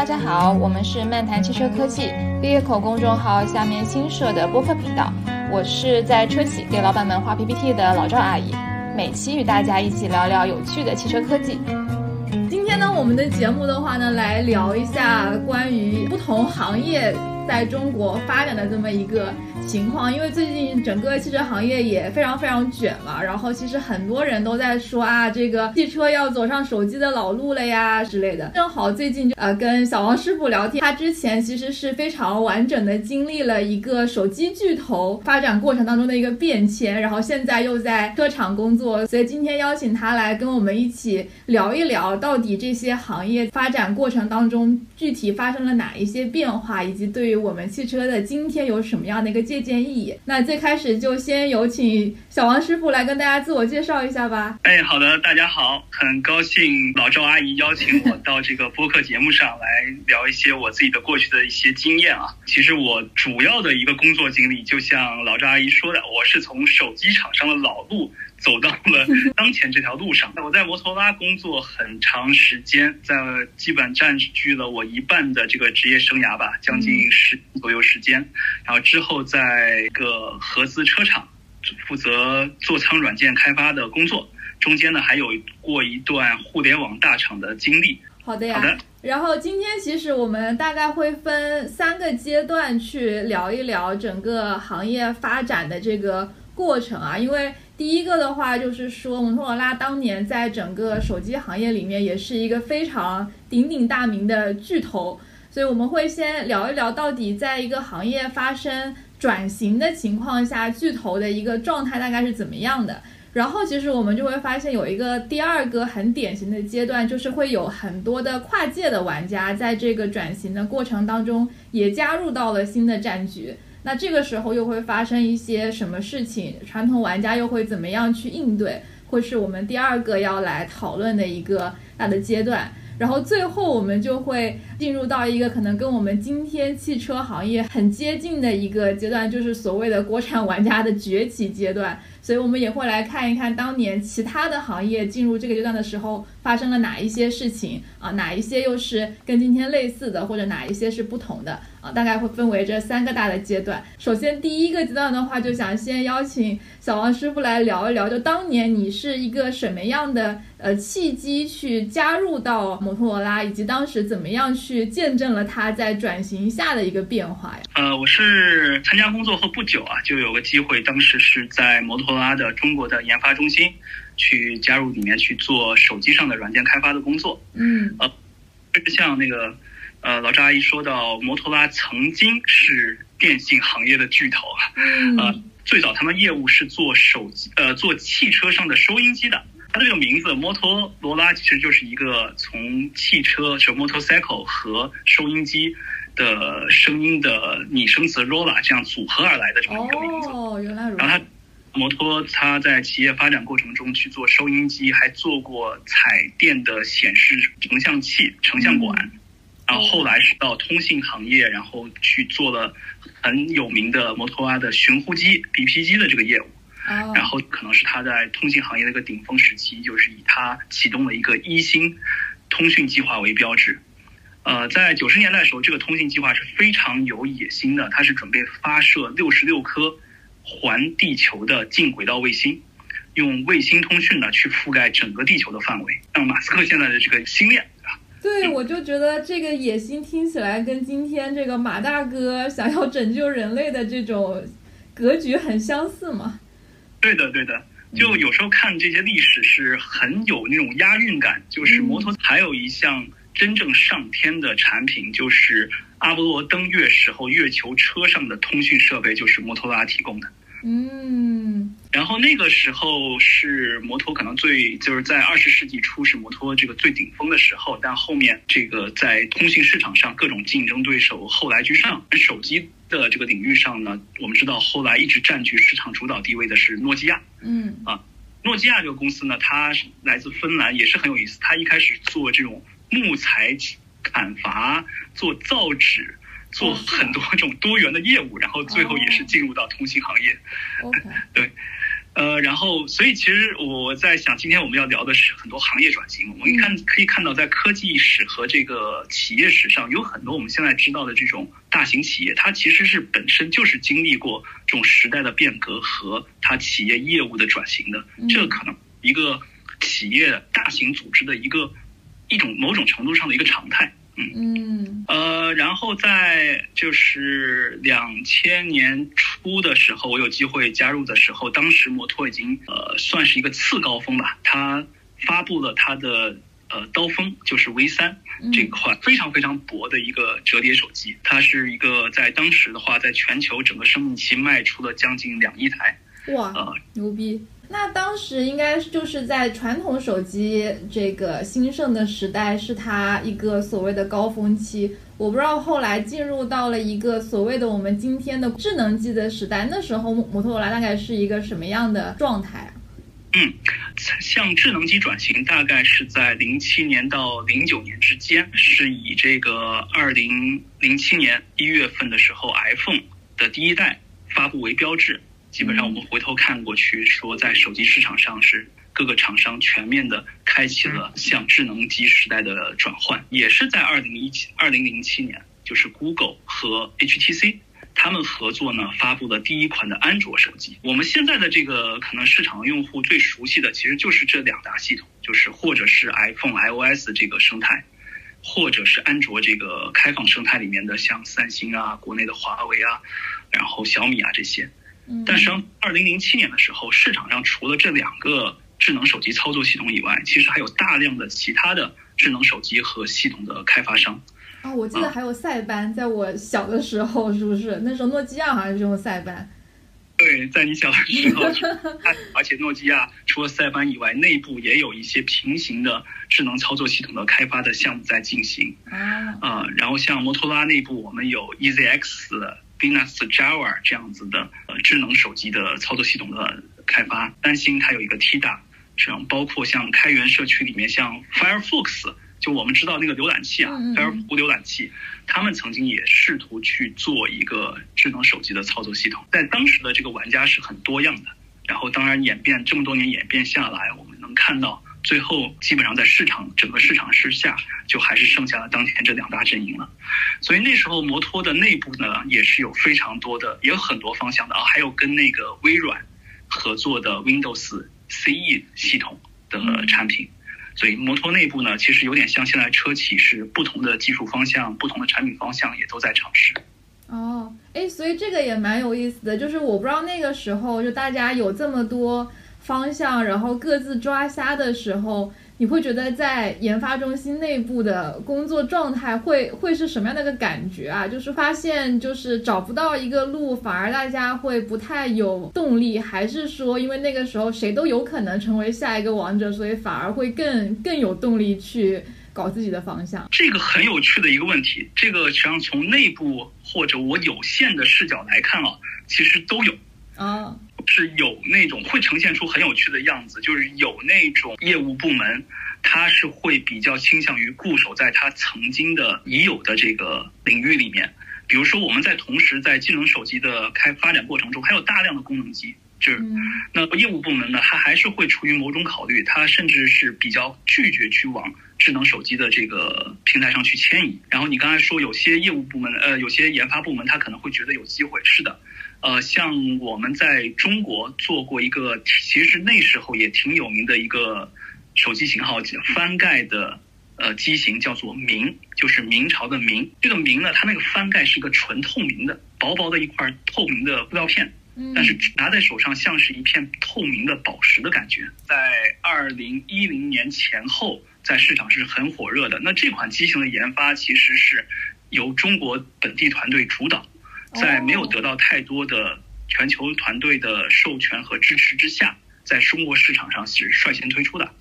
大家好，我们是漫谈汽车科技毕业口公众号下面新设的播客频道，我是在车企给老板们画 PPT 的老赵阿姨，每期与大家一起聊聊有趣的汽车科技。今天呢，我们的节目的话呢，来聊一下关于不同行业在中国发展的这么一个。情况，因为最近整个汽车行业也非常非常卷嘛，然后其实很多人都在说啊，这个汽车要走上手机的老路了呀之类的。正好最近就呃跟小王师傅聊天，他之前其实是非常完整的经历了一个手机巨头发展过程当中的一个变迁，然后现在又在车厂工作，所以今天邀请他来跟我们一起聊一聊，到底这些行业发展过程当中具体发生了哪一些变化，以及对于我们汽车的今天有什么样的一个借。建议，那最开始就先有请小王师傅来跟大家自我介绍一下吧。哎，好的，大家好，很高兴老赵阿姨邀请我到这个播客节目上来聊一些我自己的过去的一些经验啊。其实我主要的一个工作经历，就像老赵阿姨说的，我是从手机厂商的老路。走到了当前这条路上。我在摩托拉工作很长时间，在基本占据了我一半的这个职业生涯吧，将近十左右时间。然后之后在一个合资车厂负责座舱软件开发的工作，中间呢还有过一段互联网大厂的经历。好的呀。好的。然后今天其实我们大概会分三个阶段去聊一聊整个行业发展的这个过程啊，因为。第一个的话就是说，摩托罗拉当年在整个手机行业里面也是一个非常鼎鼎大名的巨头，所以我们会先聊一聊到底在一个行业发生转型的情况下，巨头的一个状态大概是怎么样的。然后其实我们就会发现有一个第二个很典型的阶段，就是会有很多的跨界的玩家在这个转型的过程当中也加入到了新的战局。那这个时候又会发生一些什么事情？传统玩家又会怎么样去应对？会是我们第二个要来讨论的一个大的阶段。然后最后我们就会进入到一个可能跟我们今天汽车行业很接近的一个阶段，就是所谓的国产玩家的崛起阶段。所以我们也会来看一看当年其他的行业进入这个阶段的时候发生了哪一些事情啊，哪一些又是跟今天类似的，或者哪一些是不同的啊？大概会分为这三个大的阶段。首先第一个阶段的话，就想先邀请小王师傅来聊一聊，就当年你是一个什么样的呃契机去加入到摩托罗拉，以及当时怎么样去见证了他在转型下的一个变化呀？呃，我是参加工作后不久啊，就有个机会，当时是在摩托。罗拉的中国的研发中心，去加入里面去做手机上的软件开发的工作。嗯，呃，就是像那个，呃，老张阿姨说到，摩托拉曾经是电信行业的巨头啊。嗯。呃，最早他们业务是做手机，呃，做汽车上的收音机的。它这个名字摩托罗拉其实就是一个从汽车就 motorcycle 和收音机的声音的拟声词 rola 这样组合而来的这么一个名字。哦，原来如此。然后它。摩托它在企业发展过程中去做收音机，还做过彩电的显示成像器、成像管，然后后来是到通信行业，然后去做了很有名的摩托拉的寻呼机、BP 机的这个业务。然后可能是他在通信行业的一个顶峰时期，就是以他启动了一个一星通讯计划为标志。呃，在九十年代的时候，这个通信计划是非常有野心的，它是准备发射六十六颗。环地球的近轨道卫星，用卫星通讯呢去覆盖整个地球的范围，像马斯克现在的这个星链，对吧？对，我就觉得这个野心听起来跟今天这个马大哥想要拯救人类的这种格局很相似嘛。对的，对的，就有时候看这些历史是很有那种押韵感。就是摩托还有一项真正上天的产品，就是阿波罗登月时候月球车上的通讯设备，就是摩托罗拉提供的。嗯，然后那个时候是摩托可能最就是在二十世纪初是摩托这个最顶峰的时候，但后面这个在通信市场上各种竞争对手后来居上。手机的这个领域上呢，我们知道后来一直占据市场主导地位的是诺基亚。嗯啊，诺基亚这个公司呢，它来自芬兰，也是很有意思。它一开始做这种木材砍伐，做造纸。做很多这种多元的业务，然后最后也是进入到通信行业。对，呃，然后，所以其实我在想，今天我们要聊的是很多行业转型。我们看可以看到，在科技史和这个企业史上，有很多我们现在知道的这种大型企业，它其实是本身就是经历过这种时代的变革和它企业业务的转型的。这可能一个企业大型组织的一个一种某种程度上的一个常态。嗯。呃，然后在就是两千年初的时候，我有机会加入的时候，当时摩托已经呃算是一个次高峰吧，它发布了它的呃刀锋，就是 V 三这款非常非常薄的一个折叠手机，它是一个在当时的话，在全球整个生命期卖出了将近两亿台，哇，呃，牛逼！那当时应该就是在传统手机这个兴盛的时代，是它一个所谓的高峰期。我不知道后来进入到了一个所谓的我们今天的智能机的时代，那时候摩托罗拉大概是一个什么样的状态？嗯，向智能机转型大概是在零七年到零九年之间，是以这个二零零七年一月份的时候，iPhone 的第一代发布为标志。基本上我们回头看过去，说在手机市场上是各个厂商全面的开启了向智能机时代的转换，也是在二零一七二零零七年，就是 Google 和 HTC 他们合作呢，发布了第一款的安卓手机。我们现在的这个可能市场用户最熟悉的，其实就是这两大系统，就是或者是 iPhone iOS 这个生态，或者是安卓这个开放生态里面的像三星啊、国内的华为啊，然后小米啊这些。但是，二零零七年的时候，市场上除了这两个智能手机操作系统以外，其实还有大量的其他的智能手机和系统的开发商。啊，我记得还有塞班，在我小的时候，是不是？那时候诺基亚好像是用塞班。对，在你小的时候，而且诺基亚除了塞班以外，内部也有一些平行的智能操作系统的开发的项目在进行。啊。啊，然后像摩托罗拉内部，我们有 EZX。Venus Java 这样子的呃智能手机的操作系统的开发，三星它有一个 Tida，这样包括像开源社区里面像 Firefox，就我们知道那个浏览器啊，Firefox 浏览器，他们曾经也试图去做一个智能手机的操作系统，在当时的这个玩家是很多样的，然后当然演变这么多年演变下来，我们能看到。最后，基本上在市场整个市场之下，就还是剩下了当前这两大阵营了。所以那时候摩托的内部呢，也是有非常多的，也有很多方向的啊，还有跟那个微软合作的 Windows CE 系统的产品。所以摩托内部呢，其实有点像现在车企是不同的技术方向、不同的产品方向也都在尝试。哦，哎，所以这个也蛮有意思的，就是我不知道那个时候就大家有这么多。方向，然后各自抓瞎的时候，你会觉得在研发中心内部的工作状态会会是什么样的一个感觉啊？就是发现就是找不到一个路，反而大家会不太有动力，还是说因为那个时候谁都有可能成为下一个王者，所以反而会更更有动力去搞自己的方向？这个很有趣的一个问题，这个实际上从内部或者我有限的视角来看啊，其实都有啊。是有那种会呈现出很有趣的样子，就是有那种业务部门，他是会比较倾向于固守在他曾经的已有的这个领域里面。比如说，我们在同时在智能手机的开发展过程中，还有大量的功能机，就是那业务部门呢，他还是会出于某种考虑，他甚至是比较拒绝去往智能手机的这个平台上去迁移。然后你刚才说有些业务部门，呃，有些研发部门，他可能会觉得有机会，是的。呃，像我们在中国做过一个，其实那时候也挺有名的一个手机型号，翻盖的呃机型叫做明，就是明朝的明。这个明呢，它那个翻盖是一个纯透明的，薄薄的一块透明的布料片，但是拿在手上像是一片透明的宝石的感觉。在二零一零年前后，在市场是很火热的。那这款机型的研发其实是由中国本地团队主导。在没有得到太多的全球团队的授权和支持之下，在中国市场上是率先推出的。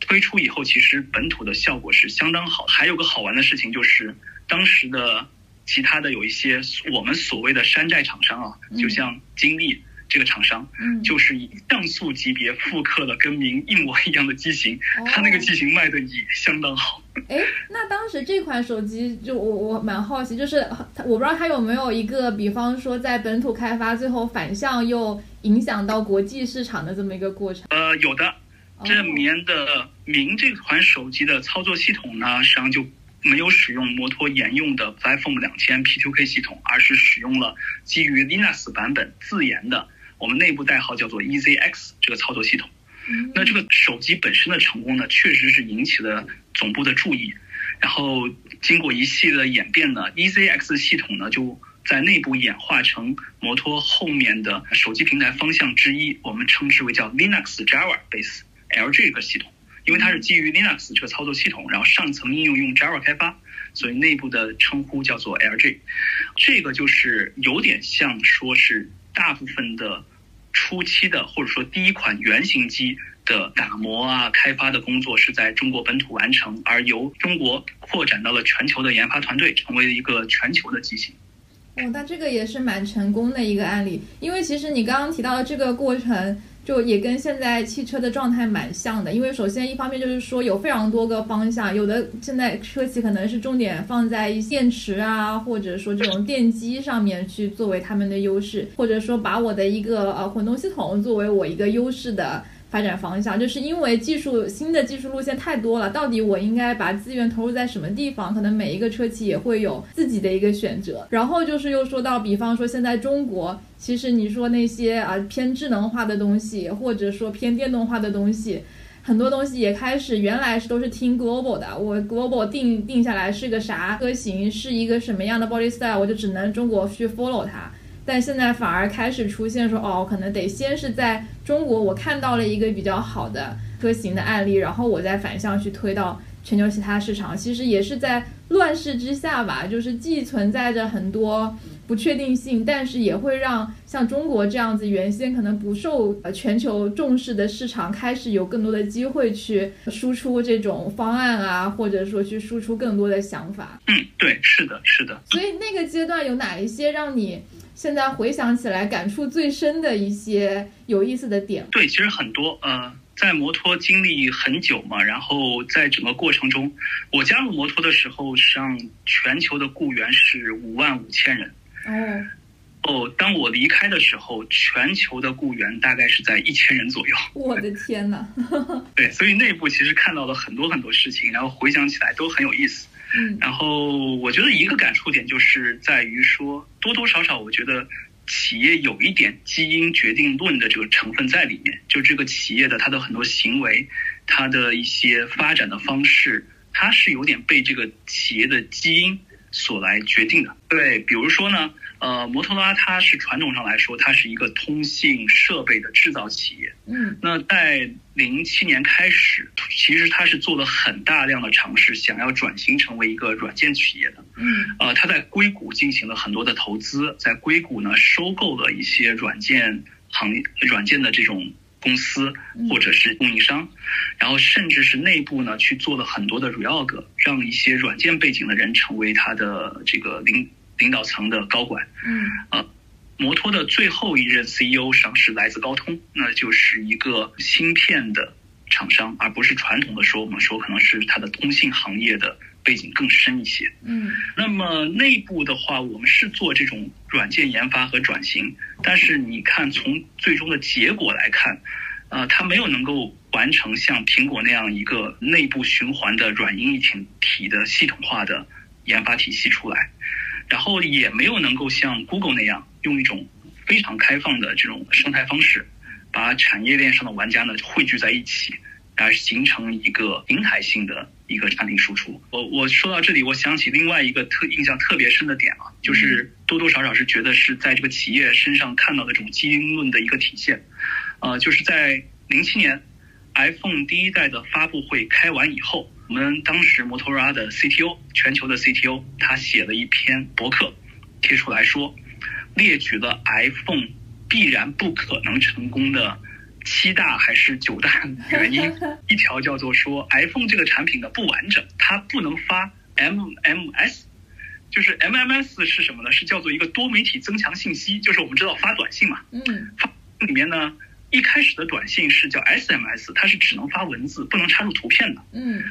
推出以后，其实本土的效果是相当好。还有个好玩的事情就是，当时的其他的有一些我们所谓的山寨厂商啊，就像金立，这个厂商，嗯，就是以像素级别复刻了跟明一模一样的机型，哦它那个机型卖的也相当好。哎，那当时这款手机就我我蛮好奇，就是它我不知道它有没有一个，比方说在本土开发，最后反向又影响到国际市场的这么一个过程。呃，有的，这里面的明这款手机的操作系统呢，实际上就没有使用摩托沿用的 iPhone 两千 P2K 系统，而是使用了基于 Linux 版本自研的，我们内部代号叫做 EZX 这个操作系统。嗯那这个手机本身的成功呢，确实是引起了总部的注意。然后经过一系列的演变呢，EZX 系统呢就在内部演化成摩托后面的手机平台方向之一，我们称之为叫 Linux Java Base LG 这个系统。因为它是基于 Linux 这个操作系统，然后上层应用用 Java 开发，所以内部的称呼叫做 LG。这个就是有点像说是大部分的初期的或者说第一款原型机的打磨啊、开发的工作是在中国本土完成，而由中国扩展到了全球的研发团队，成为了一个全球的机型。哦，那这个也是蛮成功的一个案例，因为其实你刚刚提到的这个过程，就也跟现在汽车的状态蛮像的。因为首先一方面就是说有非常多个方向，有的现在车企可能是重点放在电池啊，或者说这种电机上面去作为他们的优势，或者说把我的一个呃混动系统作为我一个优势的。发展方向，就是因为技术新的技术路线太多了，到底我应该把资源投入在什么地方？可能每一个车企也会有自己的一个选择。然后就是又说到，比方说现在中国，其实你说那些啊偏智能化的东西，或者说偏电动化的东西。很多东西也开始，原来是都是听 global 的，我 global 定定下来是个啥车型，是一个什么样的 body style，我就只能中国去 follow 它。但现在反而开始出现说，哦，可能得先是在中国，我看到了一个比较好的车型的案例，然后我再反向去推到全球其他市场。其实也是在乱世之下吧，就是既存在着很多不确定性，但是也会让像中国这样子原先可能不受呃全球重视的市场，开始有更多的机会去输出这种方案啊，或者说去输出更多的想法。嗯，对，是的，是的。所以那个阶段有哪一些让你？现在回想起来，感触最深的一些有意思的点。对，其实很多。呃，在摩托经历很久嘛，然后在整个过程中，我加入摩托的时候，实际上全球的雇员是五万五千人。哦。哦，当我离开的时候，全球的雇员大概是在一千人左右。我的天呐！对，所以内部其实看到了很多很多事情，然后回想起来都很有意思。然后我觉得一个感触点就是在于说，多多少少我觉得企业有一点基因决定论的这个成分在里面，就这个企业的它的很多行为，它的一些发展的方式，它是有点被这个企业的基因所来决定的。对，比如说呢。呃，摩托罗拉它是传统上来说，它是一个通信设备的制造企业。嗯，那在零七年开始，其实它是做了很大量的尝试，想要转型成为一个软件企业的。嗯，呃，它在硅谷进行了很多的投资，在硅谷呢收购了一些软件行业、软件的这种公司或者是供应商，然后甚至是内部呢去做了很多的 reorg，让一些软件背景的人成为他的这个领。领导层的高管，嗯，呃，摩托的最后一任 CEO 上是来自高通，那就是一个芯片的厂商，而不是传统的说我们说可能是它的通信行业的背景更深一些。嗯，那么内部的话，我们是做这种软件研发和转型，但是你看从最终的结果来看，呃，它没有能够完成像苹果那样一个内部循环的软硬一体体的系统化的研发体系出来。然后也没有能够像 Google 那样用一种非常开放的这种生态方式，把产业链上的玩家呢汇聚在一起，而形成一个平台性的一个产品输出。我我说到这里，我想起另外一个特印象特别深的点啊，就是多多少少是觉得是在这个企业身上看到的这种基因论的一个体现。呃，就是在零七年 iPhone 第一代的发布会开完以后。我们当时摩托罗拉的 CTO，全球的 CTO，他写了一篇博客，贴出来说，列举了 iPhone 必然不可能成功的七大还是九大 原因。一条叫做说 iPhone 这个产品的不完整，它不能发 MMS，就是 MMS 是什么呢？是叫做一个多媒体增强信息，就是我们知道发短信嘛，嗯，发里面呢，一开始的短信是叫 SMS，它是只能发文字，不能插入图片的。嗯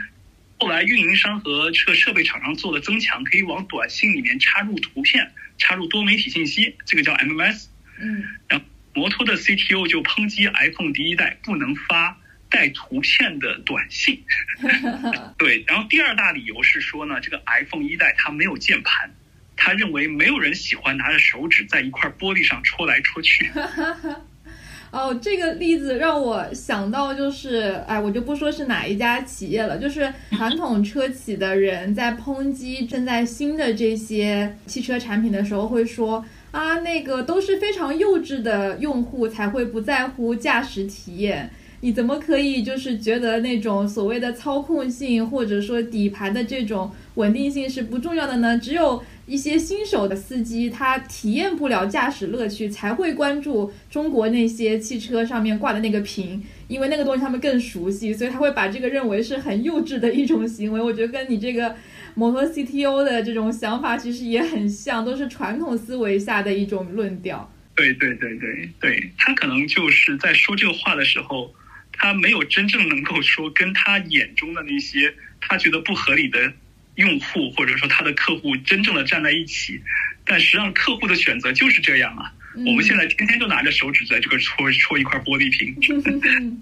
后来运营商和这个设备厂商做了增强，可以往短信里面插入图片，插入多媒体信息，这个叫 MMS。嗯摩托的 CTO 就抨击 iPhone 第一代不能发带图片的短信。对，然后第二大理由是说呢，这个 iPhone 一代它没有键盘，他认为没有人喜欢拿着手指在一块玻璃上戳来戳去。哦，这个例子让我想到，就是，哎，我就不说是哪一家企业了，就是传统车企的人在抨击正在新的这些汽车产品的时候，会说啊，那个都是非常幼稚的用户才会不在乎驾驶体验。你怎么可以就是觉得那种所谓的操控性或者说底盘的这种稳定性是不重要的呢？只有一些新手的司机，他体验不了驾驶乐趣，才会关注中国那些汽车上面挂的那个屏，因为那个东西他们更熟悉，所以他会把这个认为是很幼稚的一种行为。我觉得跟你这个摩托 CTO 的这种想法其实也很像，都是传统思维下的一种论调。对对对对对，他可能就是在说这个话的时候，他没有真正能够说跟他眼中的那些他觉得不合理的用户或者说他的客户真正的站在一起，但实际上客户的选择就是这样啊。我们现在天天就拿着手指在这个戳戳一块玻璃瓶。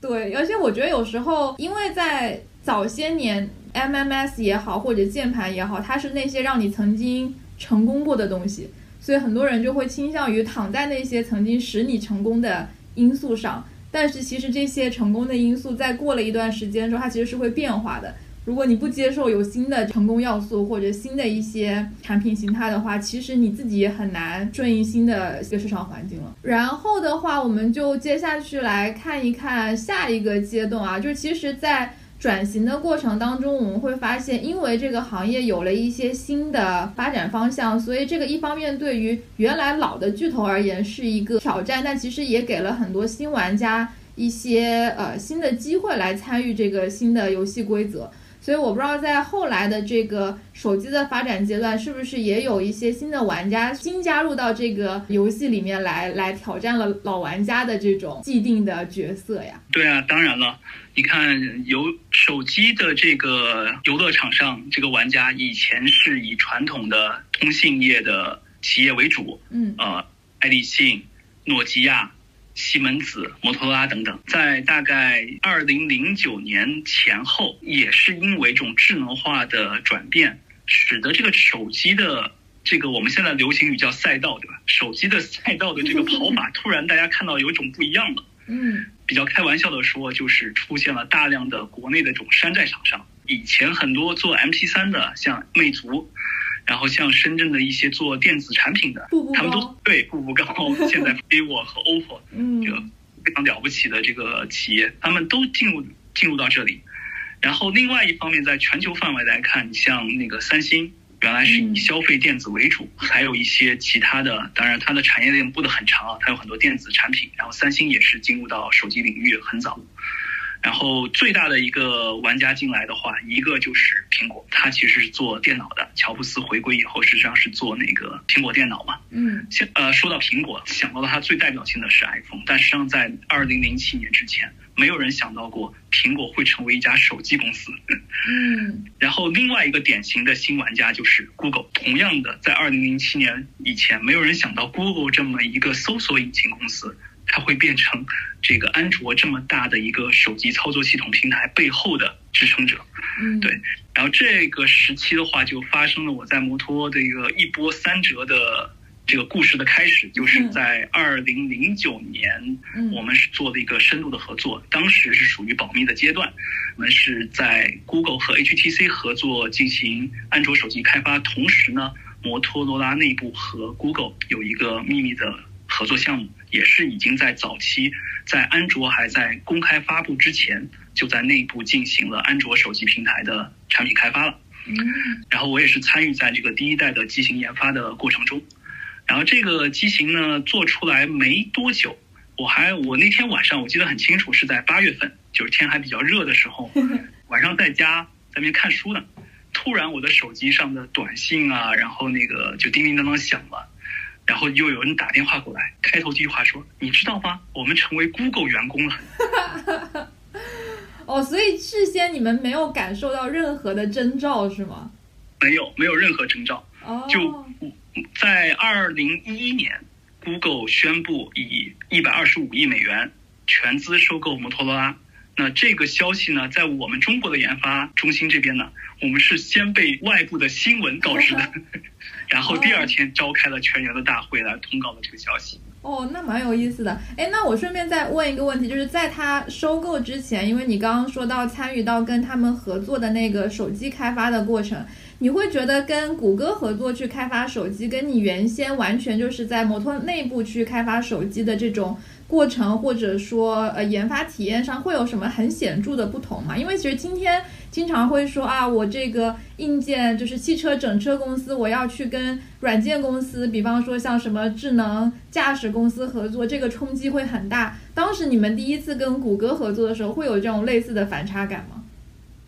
对，而且我觉得有时候，因为在早些年，MMS 也好，或者键盘也好，它是那些让你曾经成功过的东西，所以很多人就会倾向于躺在那些曾经使你成功的因素上。但是其实这些成功的因素，在过了一段时间之后，它其实是会变化的。如果你不接受有新的成功要素或者新的一些产品形态的话，其实你自己也很难顺应新的一个市场环境了。然后的话，我们就接下去来看一看下一个阶段啊，就是其实，在转型的过程当中，我们会发现，因为这个行业有了一些新的发展方向，所以这个一方面对于原来老的巨头而言是一个挑战，但其实也给了很多新玩家一些呃新的机会来参与这个新的游戏规则。所以我不知道在后来的这个手机的发展阶段，是不是也有一些新的玩家新加入到这个游戏里面来，来挑战了老玩家的这种既定的角色呀？对啊，当然了，你看游手机的这个游乐场上，这个玩家以前是以传统的通信业的企业为主，嗯呃，爱立信、诺基亚。西门子、摩托罗拉等等，在大概二零零九年前后，也是因为这种智能化的转变，使得这个手机的这个我们现在流行语叫赛道，对吧？手机的赛道的这个跑法，突然大家看到有一种不一样了。嗯，比较开玩笑的说，就是出现了大量的国内的这种山寨厂商。以前很多做 MP 三的，像魅族。然后像深圳的一些做电子产品的，步步他们都对步步高，现在 vivo 和 OPPO 这个非常了不起的这个企业，他们都进入进入到这里。然后另外一方面，在全球范围来看，像那个三星，原来是以消费电子为主，还有一些其他的，当然它的产业链布的很长啊，它有很多电子产品。然后三星也是进入到手机领域很早。然后最大的一个玩家进来的话，一个就是苹果，它其实是做电脑的。乔布斯回归以后，实际上是做那个苹果电脑嘛。嗯。现呃，说到苹果，想到了它最代表性的是 iPhone，但实际上在二零零七年之前，没有人想到过苹果会成为一家手机公司。嗯。然后另外一个典型的新玩家就是 Google，同样的，在二零零七年以前，没有人想到 Google 这么一个搜索引擎公司。它会变成这个安卓这么大的一个手机操作系统平台背后的支撑者，嗯，对。然后这个时期的话，就发生了我在摩托的一个一波三折的这个故事的开始，就是在二零零九年，我们是做了一个深度的合作，当时是属于保密的阶段，我们是在 Google 和 HTC 合作进行安卓手机开发，同时呢，摩托罗拉内部和 Google 有一个秘密的合作项目。也是已经在早期，在安卓还在公开发布之前，就在内部进行了安卓手机平台的产品开发了。嗯，然后我也是参与在这个第一代的机型研发的过程中。然后这个机型呢做出来没多久，我还我那天晚上我记得很清楚，是在八月份，就是天还比较热的时候，晚上在家在那边看书呢，突然我的手机上的短信啊，然后那个就叮叮当当响了。然后又有人打电话过来，开头这句话说：“你知道吗？我们成为 Google 员工了。哦，所以事先你们没有感受到任何的征兆是吗？”没有，没有任何征兆。哦，就在二零一一年，Google 宣布以一百二十五亿美元全资收购摩托罗拉。那这个消息呢，在我们中国的研发中心这边呢，我们是先被外部的新闻告知的，然后第二天召开了全员的大会来通告了这个消息。哦，那蛮有意思的。哎，那我顺便再问一个问题，就是在他收购之前，因为你刚刚说到参与到跟他们合作的那个手机开发的过程，你会觉得跟谷歌合作去开发手机，跟你原先完全就是在摩托内部去开发手机的这种。过程或者说呃研发体验上会有什么很显著的不同吗？因为其实今天经常会说啊，我这个硬件就是汽车整车公司，我要去跟软件公司，比方说像什么智能驾驶公司合作，这个冲击会很大。当时你们第一次跟谷歌合作的时候，会有这种类似的反差感吗？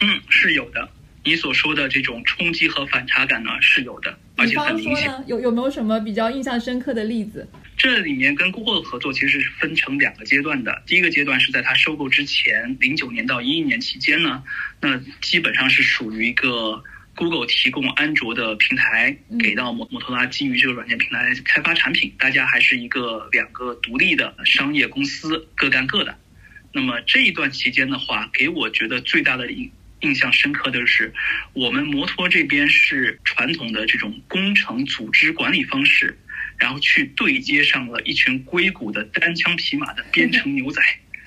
嗯，是有的。你所说的这种冲击和反差感呢，是有的，而且很明显。有有没有什么比较印象深刻的例子？这里面跟 Google 的合作其实是分成两个阶段的。第一个阶段是在它收购之前，零九年到一一年期间呢，那基本上是属于一个 Google 提供安卓的平台给到摩摩托罗拉，基于这个软件平台开发产品，大家还是一个两个独立的商业公司，各干各的。那么这一段期间的话，给我觉得最大的印印象深刻的是，我们摩托这边是传统的这种工程组织管理方式，然后去对接上了一群硅谷的单枪匹马的编程牛仔。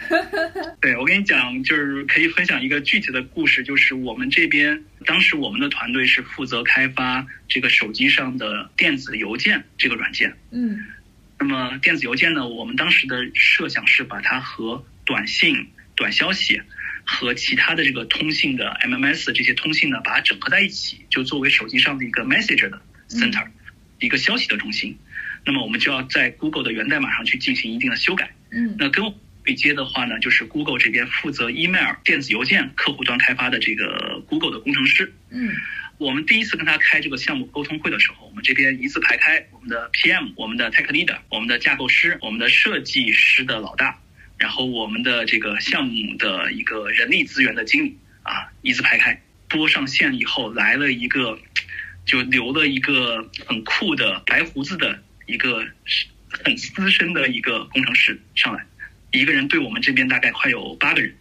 对我跟你讲，就是可以分享一个具体的故事，就是我们这边当时我们的团队是负责开发这个手机上的电子邮件这个软件。嗯，那么电子邮件呢，我们当时的设想是把它和短信、短消息。和其他的这个通信的 MMS 这些通信呢，把它整合在一起，就作为手机上的一个 Message 的 Center，一个消息的中心。那么我们就要在 Google 的源代码上去进行一定的修改。嗯，那跟对接的话呢，就是 Google 这边负责 Email 电子邮件客户端开发的这个 Google 的工程师。嗯，我们第一次跟他开这个项目沟通会的时候，我们这边一字排开，我们的 PM、我们的 Tech Leader、我们的架构师、我们的设计师的老大。然后我们的这个项目的一个人力资源的经理啊，一字排开，拨上线以后来了一个，就留了一个很酷的白胡子的一个很资深的一个工程师上来，一个人对我们这边大概快有八个人。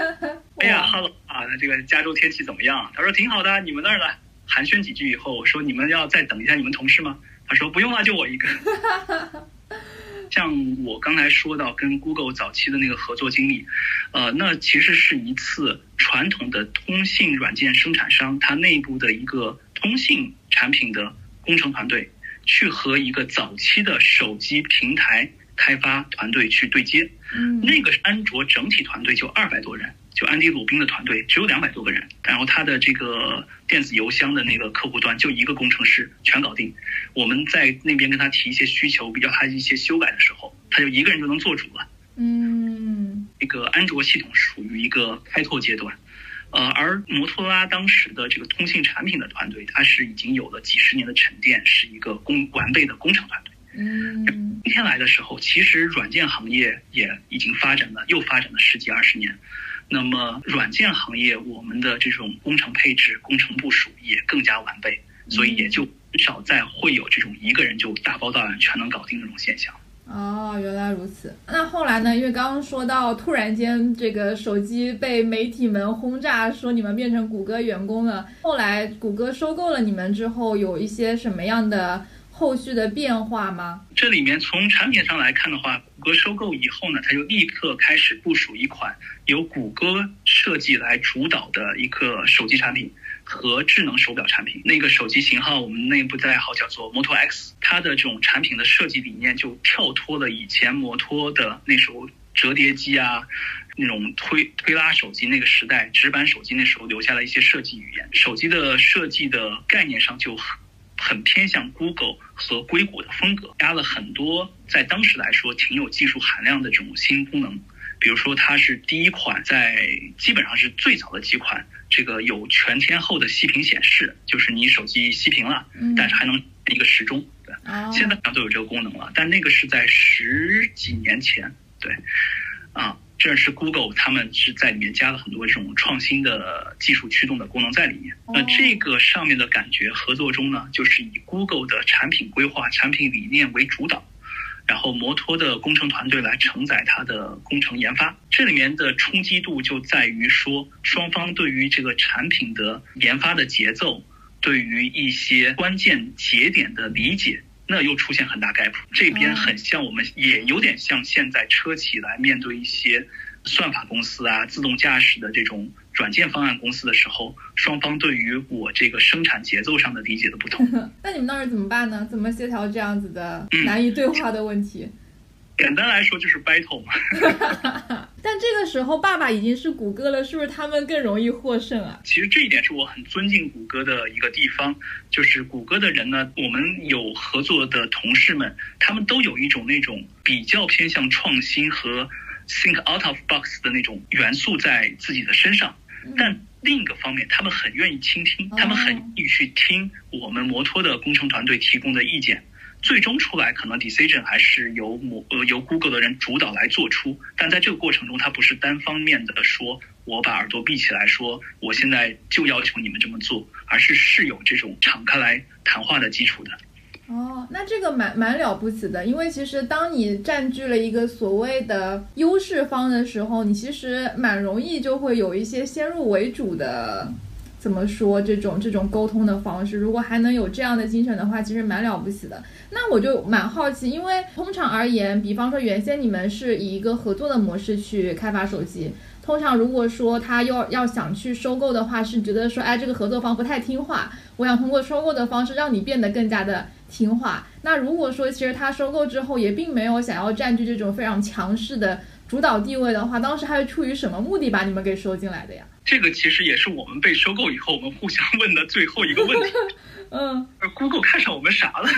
哎呀哈喽啊，那这个加州天气怎么样？他说挺好的，你们那儿呢？寒暄几句以后，我说你们要再等一下你们同事吗？他说不用了，就我一个。像我刚才说到跟 Google 早期的那个合作经历，呃，那其实是一次传统的通信软件生产商它内部的一个通信产品的工程团队，去和一个早期的手机平台开发团队去对接。嗯，那个安卓整体团队就二百多人。就安迪鲁宾的团队只有两百多个人，然后他的这个电子邮箱的那个客户端就一个工程师全搞定。我们在那边跟他提一些需求，比较他一些修改的时候，他就一个人就能做主了。嗯，这个安卓系统属于一个开拓阶段，呃，而摩托罗拉当时的这个通信产品的团队，它是已经有了几十年的沉淀，是一个工完备的工程团队。嗯，今天来的时候，其实软件行业也已经发展了，又发展了十几二十年。那么，软件行业我们的这种工程配置、工程部署也更加完备，所以也就很少再会有这种一个人就大包大揽全能搞定这种现象。哦，原来如此。那后来呢？因为刚刚说到，突然间这个手机被媒体们轰炸，说你们变成谷歌员工了。后来谷歌收购了你们之后，有一些什么样的？后续的变化吗？这里面从产品上来看的话，谷歌收购以后呢，它就立刻开始部署一款由谷歌设计来主导的一个手机产品和智能手表产品。那个手机型号我们内部代号叫做摩托 X，它的这种产品的设计理念就跳脱了以前摩托的那时候折叠机啊，那种推推拉手机那个时代，直板手机那时候留下了一些设计语言。手机的设计的概念上就很。偏向 Google 和硅谷的风格，加了很多在当时来说挺有技术含量的这种新功能，比如说它是第一款，在基本上是最早的几款，这个有全天候的息屏显示，就是你手机息屏了，但是还能一个时钟，对，的。现在都有这个功能了，但那个是在十几年前，对，啊。这是 Google，他们是在里面加了很多这种创新的技术驱动的功能在里面。那这个上面的感觉合作中呢，就是以 Google 的产品规划、产品理念为主导，然后摩托的工程团队来承载它的工程研发。这里面的冲击度就在于说，双方对于这个产品的研发的节奏，对于一些关键节点的理解。那又出现很大 gap，这边很像我们，也有点像现在车企来面对一些算法公司啊、自动驾驶的这种软件方案公司的时候，双方对于我这个生产节奏上的理解的不同。那你们当时怎么办呢？怎么协调这样子的难以对话的问题？简单来说就是 battle 嘛。但这个时候爸爸已经是谷歌了，是不是他们更容易获胜啊？其实这一点是我很尊敬谷歌的一个地方，就是谷歌的人呢，我们有合作的同事们，他们都有一种那种比较偏向创新和 think out of box 的那种元素在自己的身上。但另一个方面，他们很愿意倾听，他们很愿意去听我们摩托的工程团队提供的意见。最终出来，可能 decision 还是由某呃由 Google 的人主导来做出，但在这个过程中，他不是单方面的说，我把耳朵闭起来说，我现在就要求你们这么做，而是是有这种敞开来谈话的基础的。哦，那这个蛮蛮了不起的，因为其实当你占据了一个所谓的优势方的时候，你其实蛮容易就会有一些先入为主的。怎么说这种这种沟通的方式，如果还能有这样的精神的话，其实蛮了不起的。那我就蛮好奇，因为通常而言，比方说原先你们是以一个合作的模式去开发手机，通常如果说他要要想去收购的话，是觉得说，哎，这个合作方不太听话，我想通过收购的方式让你变得更加的听话。那如果说其实他收购之后也并没有想要占据这种非常强势的主导地位的话，当时还是出于什么目的把你们给收进来的呀？这个其实也是我们被收购以后，我们互相问的最后一个问题。嗯，Google 看上我们啥了？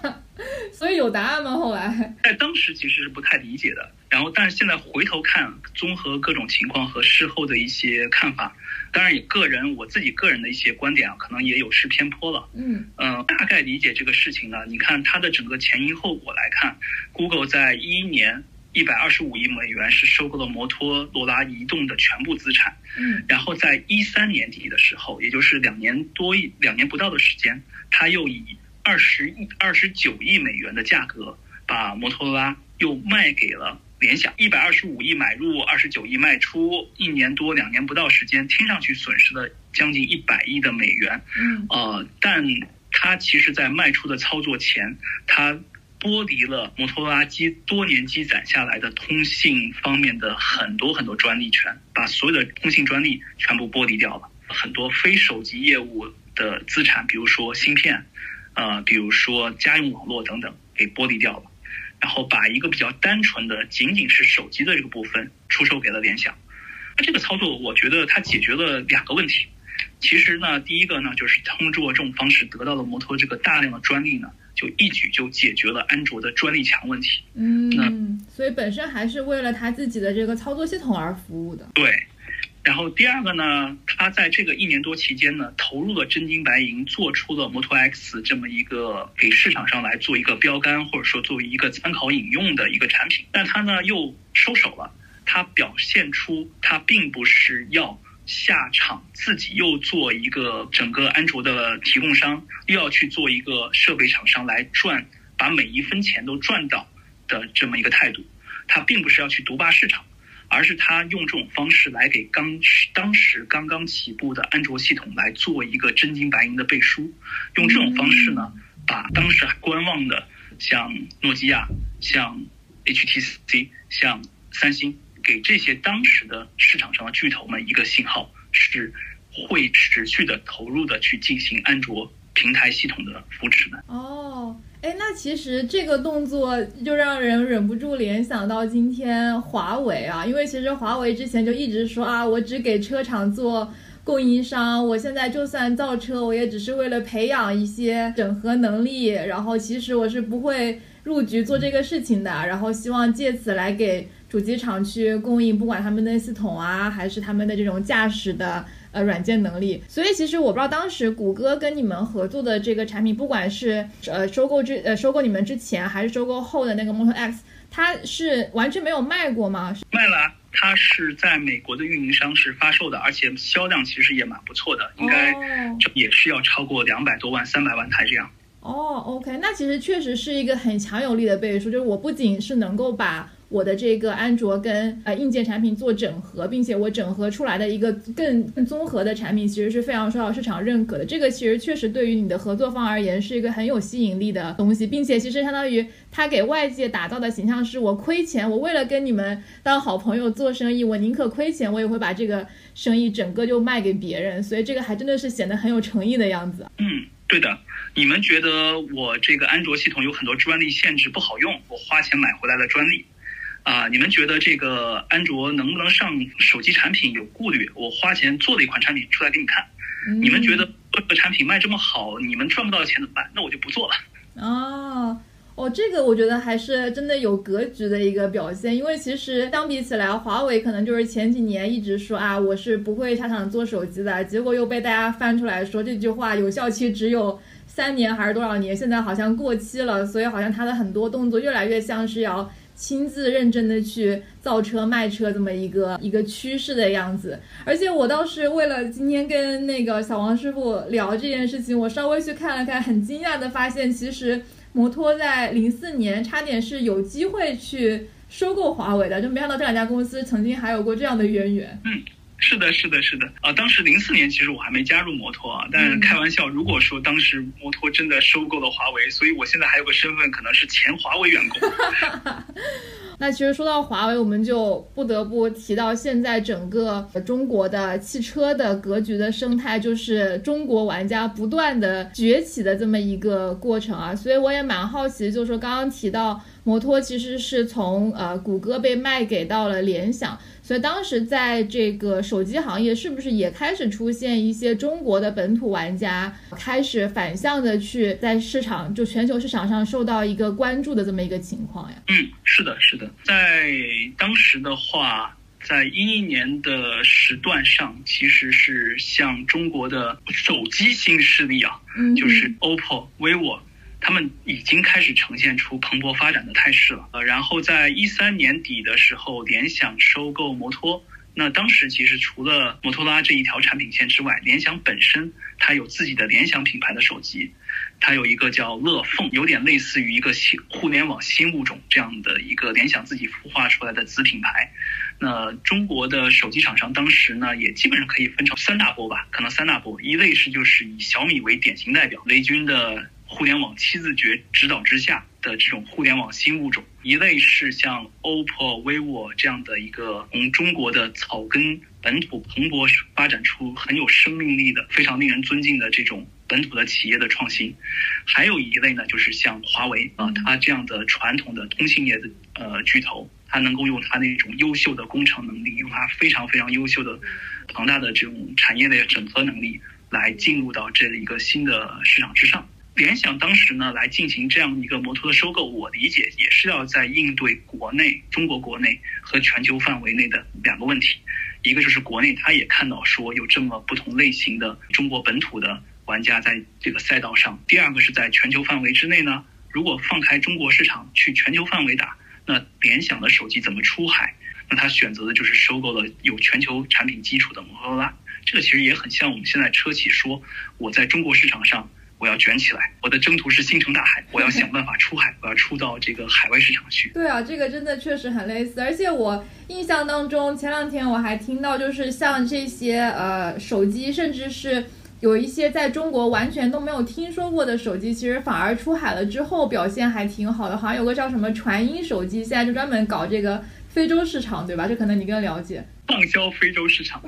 所以有答案吗？后来在当时其实是不太理解的。然后，但是现在回头看，综合各种情况和事后的一些看法，当然也个人我自己个人的一些观点啊，可能也有失偏颇了。嗯嗯，大概理解这个事情呢。你看它的整个前因后果来看，Google 在一一年。一百二十五亿美元是收购了摩托罗拉移动的全部资产，嗯，然后在一三年底的时候，也就是两年多一两年不到的时间，他又以二十亿二十九亿美元的价格把摩托罗拉又卖给了联想，一百二十五亿买入，二十九亿卖出，一年多两年不到时间，听上去损失了将近一百亿的美元，嗯，呃，但他其实在卖出的操作前，他。剥离了摩托罗拉积多年积攒下来的通信方面的很多很多专利权，把所有的通信专利全部剥离掉了。很多非手机业务的资产，比如说芯片，呃，比如说家用网络等等，给剥离掉了。然后把一个比较单纯的仅仅是手机的这个部分出售给了联想。那这个操作，我觉得它解决了两个问题。其实呢，第一个呢，就是通过这种方式得到了摩托这个大量的专利呢。就一举就解决了安卓的专利墙问题。嗯，所以本身还是为了他自己的这个操作系统而服务的。对，然后第二个呢，他在这个一年多期间呢，投入了真金白银，做出了摩托 X 这么一个给市场上来做一个标杆，或者说作为一个参考引用的一个产品。但他呢又收手了，他表现出他并不是要。下场自己又做一个整个安卓的提供商，又要去做一个设备厂商来赚，把每一分钱都赚到的这么一个态度。他并不是要去独霸市场，而是他用这种方式来给刚当时刚刚起步的安卓系统来做一个真金白银的背书。用这种方式呢，把当时还观望的像诺基亚、像 HTC、像三星。给这些当时的市场上的巨头们一个信号，是会持续的投入的去进行安卓平台系统的扶持的。哦，哎，那其实这个动作就让人忍不住联想到今天华为啊，因为其实华为之前就一直说啊，我只给车厂做供应商，我现在就算造车，我也只是为了培养一些整合能力，然后其实我是不会入局做这个事情的，然后希望借此来给。主机厂去供应，不管他们的系统啊，还是他们的这种驾驶的呃软件能力。所以其实我不知道当时谷歌跟你们合作的这个产品，不管是呃收购之呃收购你们之前，还是收购后的那个 Moto X，它是完全没有卖过吗？卖了，它是在美国的运营商是发售的，而且销量其实也蛮不错的，应该这也是要超过两百多万、三百万台这样。哦，OK，那其实确实是一个很强有力的背书，就是我不仅是能够把我的这个安卓跟呃硬件产品做整合，并且我整合出来的一个更更综合的产品，其实是非常受到市场认可的。这个其实确实对于你的合作方而言是一个很有吸引力的东西，并且其实相当于他给外界打造的形象是我亏钱，我为了跟你们当好朋友做生意，我宁可亏钱，我也会把这个生意整个就卖给别人。所以这个还真的是显得很有诚意的样子。嗯。对的，你们觉得我这个安卓系统有很多专利限制不好用，我花钱买回来了专利，啊，你们觉得这个安卓能不能上手机产品有顾虑，我花钱做了一款产品出来给你看，你们觉得这个产品卖这么好，你们赚不到钱怎么办？那我就不做了。哦。哦，这个我觉得还是真的有格局的一个表现，因为其实相比起来，华为可能就是前几年一直说啊，我是不会下场做手机的，结果又被大家翻出来说这句话有效期只有三年还是多少年，现在好像过期了，所以好像他的很多动作越来越像是要亲自认真的去造车卖车这么一个一个趋势的样子。而且我倒是为了今天跟那个小王师傅聊这件事情，我稍微去看了看，很惊讶的发现，其实。摩托在零四年差点是有机会去收购华为的，就没想到这两家公司曾经还有过这样的渊源。嗯，是的，是的，是的。啊，当时零四年其实我还没加入摩托啊，但开玩笑，如果说当时摩托真的收购了华为，所以我现在还有个身份，可能是前华为员工。那其实说到华为，我们就不得不提到现在整个中国的汽车的格局的生态，就是中国玩家不断的崛起的这么一个过程啊。所以我也蛮好奇，就是说刚刚提到摩托其实是从呃谷歌被卖给到了联想。所以当时在这个手机行业，是不是也开始出现一些中国的本土玩家开始反向的去在市场就全球市场上受到一个关注的这么一个情况呀？嗯，是的，是的，在当时的话，在一一年的时段上，其实是像中国的手机新势力啊，就是 OPPO、vivo。他们已经开始呈现出蓬勃发展的态势了。呃，然后在一三年底的时候，联想收购摩托。那当时其实除了摩托拉这一条产品线之外，联想本身它有自己的联想品牌的手机，它有一个叫乐凤，有点类似于一个新互联网新物种这样的一个联想自己孵化出来的子品牌。那中国的手机厂商当时呢，也基本上可以分成三大波吧，可能三大波，一类是就是以小米为典型代表，雷军的。互联网七字诀指导之下的这种互联网新物种，一类是像 OPPO、vivo 这样的一个从中国的草根本土蓬勃发展出很有生命力的、非常令人尊敬的这种本土的企业的创新，还有一类呢，就是像华为啊，它这样的传统的通信业的呃巨头，它能够用它那种优秀的工程能力，用它非常非常优秀的庞大的这种产业的整合能力，来进入到这一个新的市场之上。联想当时呢来进行这样一个摩托的收购，我理解也是要在应对国内、中国国内和全球范围内的两个问题，一个就是国内他也看到说有这么不同类型的中国本土的玩家在这个赛道上，第二个是在全球范围之内呢，如果放开中国市场去全球范围打，那联想的手机怎么出海？那他选择的就是收购了有全球产品基础的摩托罗拉，这个其实也很像我们现在车企说我在中国市场上。我要卷起来，我的征途是星辰大海，我要想办法出海，我要出到这个海外市场去。对啊，这个真的确实很类似，而且我印象当中，前两天我还听到，就是像这些呃手机，甚至是有一些在中国完全都没有听说过的手机，其实反而出海了之后表现还挺好的，好像有个叫什么传音手机，现在就专门搞这个非洲市场，对吧？这可能你更了解。畅销非洲市场，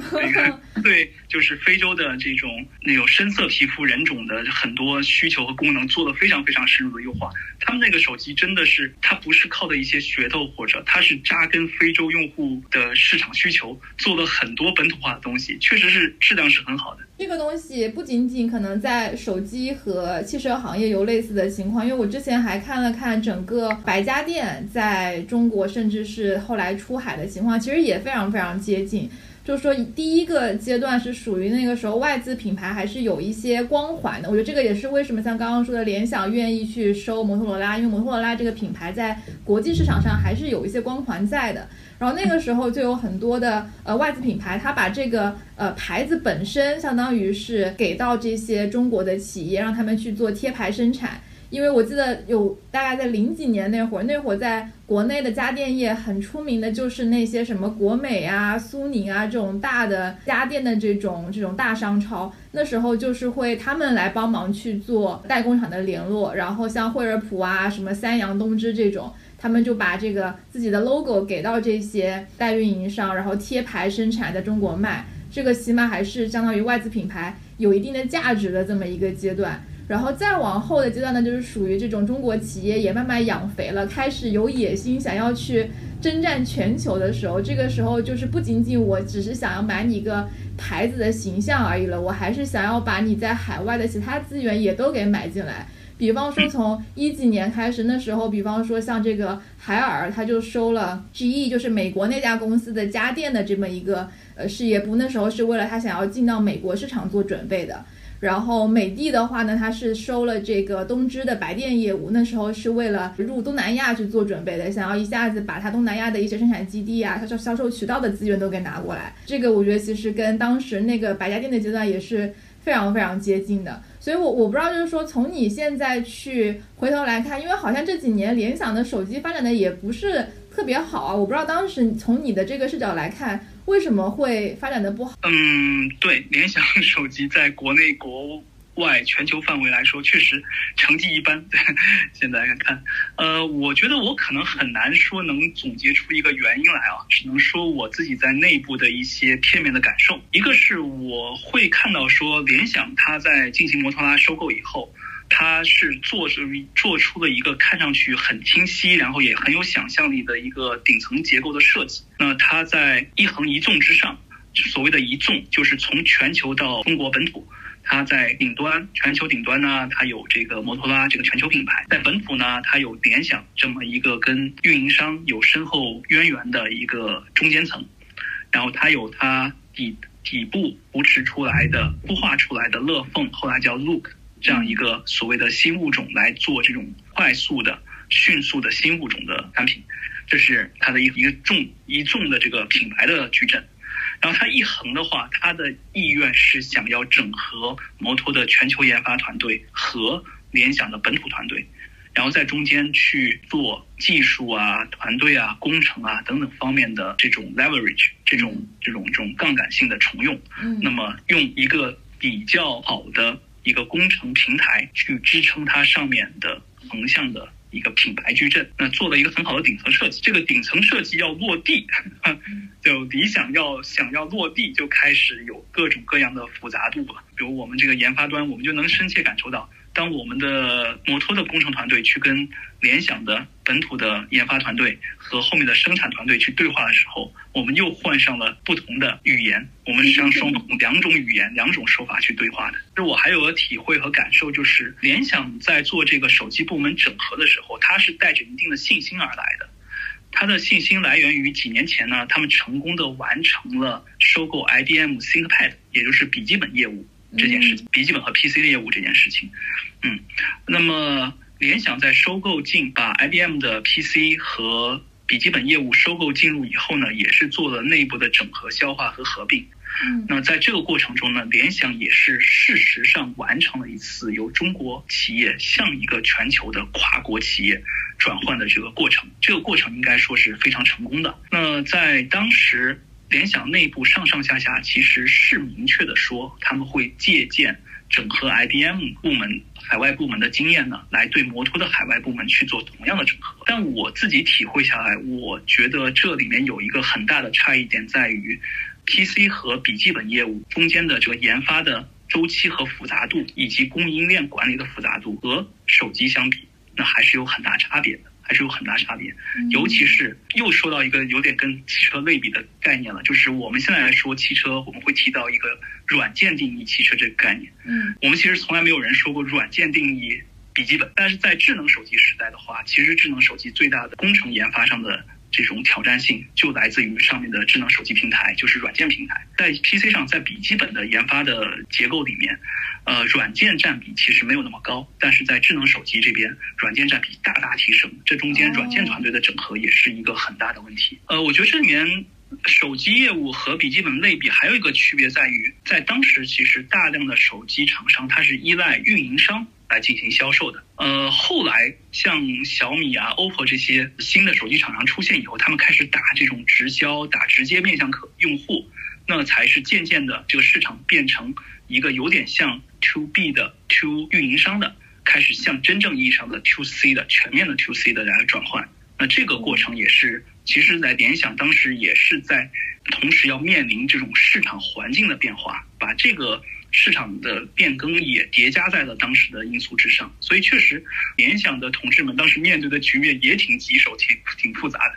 对，就是非洲的这种那种深色皮肤人种的很多需求和功能做了非常非常深入的优化。他们那个手机真的是，它不是靠的一些噱头，或者它是扎根非洲用户的市场需求，做了很多本土化的东西，确实是质量是很好的。这个东西不仅仅可能在手机和汽车行业有类似的情况，因为我之前还看了看整个白家电在中国，甚至是后来出海的情况，其实也非常非常。接近。就是说，第一个阶段是属于那个时候外资品牌还是有一些光环的。我觉得这个也是为什么像刚刚说的联想愿意去收摩托罗拉，因为摩托罗拉这个品牌在国际市场上还是有一些光环在的。然后那个时候就有很多的呃外资品牌，他把这个呃牌子本身相当于是给到这些中国的企业，让他们去做贴牌生产。因为我记得有大概在零几年那会儿，那会儿在国内的家电业很出名的就是那些什么国美啊、苏宁啊这种大的家电的这种这种大商超，那时候就是会他们来帮忙去做代工厂的联络，然后像惠而浦啊、什么三洋、东芝这种，他们就把这个自己的 logo 给到这些代运营商，然后贴牌生产在中国卖，这个起码还是相当于外资品牌有一定的价值的这么一个阶段。然后再往后的阶段呢，就是属于这种中国企业也慢慢养肥了，开始有野心，想要去征战全球的时候，这个时候就是不仅仅我只是想要买你一个牌子的形象而已了，我还是想要把你在海外的其他资源也都给买进来。比方说从一几年开始，那时候，比方说像这个海尔，他就收了 GE，就是美国那家公司的家电的这么一个呃事业部，那时候是为了他想要进到美国市场做准备的。然后美的的话呢，它是收了这个东芝的白电业务，那时候是为了入东南亚去做准备的，想要一下子把它东南亚的一些生产基地啊、销售销售渠道的资源都给拿过来。这个我觉得其实跟当时那个白家电的阶段也是非常非常接近的。所以，我我不知道，就是说从你现在去回头来看，因为好像这几年联想的手机发展的也不是特别好啊，我不知道当时从你的这个视角来看。为什么会发展的不好？嗯，对，联想手机在国内、国外、全球范围来说，确实成绩一般。现在看，呃，我觉得我可能很难说能总结出一个原因来啊，只能说我自己在内部的一些片面的感受。一个是我会看到说，联想它在进行摩托拉收购以后。它是做出做出了一个看上去很清晰，然后也很有想象力的一个顶层结构的设计。那它在一横一纵之上，所谓的一纵就是从全球到中国本土。它在顶端，全球顶端呢，它有这个摩托拉这个全球品牌；在本土呢，它有联想这么一个跟运营商有深厚渊源的一个中间层。然后它有它底底部扶持出来的孵化出来的乐凤，后来叫 Look。这样一个所谓的新物种来做这种快速的、迅速的新物种的产品，这是它的一一个重一重的这个品牌的矩阵。然后它一横的话，它的意愿是想要整合摩托的全球研发团队和联想的本土团队，然后在中间去做技术啊、团队啊、工程啊等等方面的这种 leverage，这种这种这种杠杆性的重用。嗯，那么用一个比较好的。一个工程平台去支撑它上面的横向的一个品牌矩阵，那做了一个很好的顶层设计。这个顶层设计要落地，就理想要想要落地，就开始有各种各样的复杂度了。比如我们这个研发端，我们就能深切感受到。当我们的摩托的工程团队去跟联想的本土的研发团队和后面的生产团队去对话的时候，我们又换上了不同的语言。我们实际上双两种语言、两种手法去对话的。就我还有个体会和感受，就是联想在做这个手机部门整合的时候，它是带着一定的信心而来的。它的信心来源于几年前呢，他们成功的完成了收购 IBM ThinkPad，也就是笔记本业务。这件事情，笔记本和 PC 的业务这件事情，嗯，那么联想在收购进把 IBM 的 PC 和笔记本业务收购进入以后呢，也是做了内部的整合、消化和合并。嗯，那在这个过程中呢，联想也是事实上完成了一次由中国企业向一个全球的跨国企业转换的这个过程。这个过程应该说是非常成功的。那在当时。联想内部上上下下其实是明确的说，他们会借鉴整合 IBM 部门海外部门的经验呢，来对摩托的海外部门去做同样的整合。但我自己体会下来，我觉得这里面有一个很大的差异点在于，PC 和笔记本业务中间的这个研发的周期和复杂度，以及供应链管理的复杂度和手机相比，那还是有很大差别的。还是有很大差别，尤其是又说到一个有点跟汽车类比的概念了，就是我们现在来说汽车，我们会提到一个软件定义汽车这个概念。嗯，我们其实从来没有人说过软件定义笔记本，但是在智能手机时代的话，其实智能手机最大的工程研发上的这种挑战性就来自于上面的智能手机平台，就是软件平台。在 PC 上，在笔记本的研发的结构里面，呃，软件占比其实没有那么高，但是在智能手机这边，软件占比大大提升。这中间软件团队的整合也是一个很大的问题。呃，我觉得这里面手机业务和笔记本类比还有一个区别在于，在当时其实大量的手机厂商它是依赖运营商。来进行销售的，呃，后来像小米啊、OPPO 这些新的手机厂商出现以后，他们开始打这种直销，打直接面向客用户，那才是渐渐的这个市场变成一个有点像 To B 的 To 运营商的，开始向真正意义上的 To C 的全面的 To C 的来转换。那这个过程也是，其实，在联想当时也是在同时要面临这种市场环境的变化，把这个。市场的变更也叠加在了当时的因素之上，所以确实，联想的同志们当时面对的局面也挺棘手、挺挺复杂的。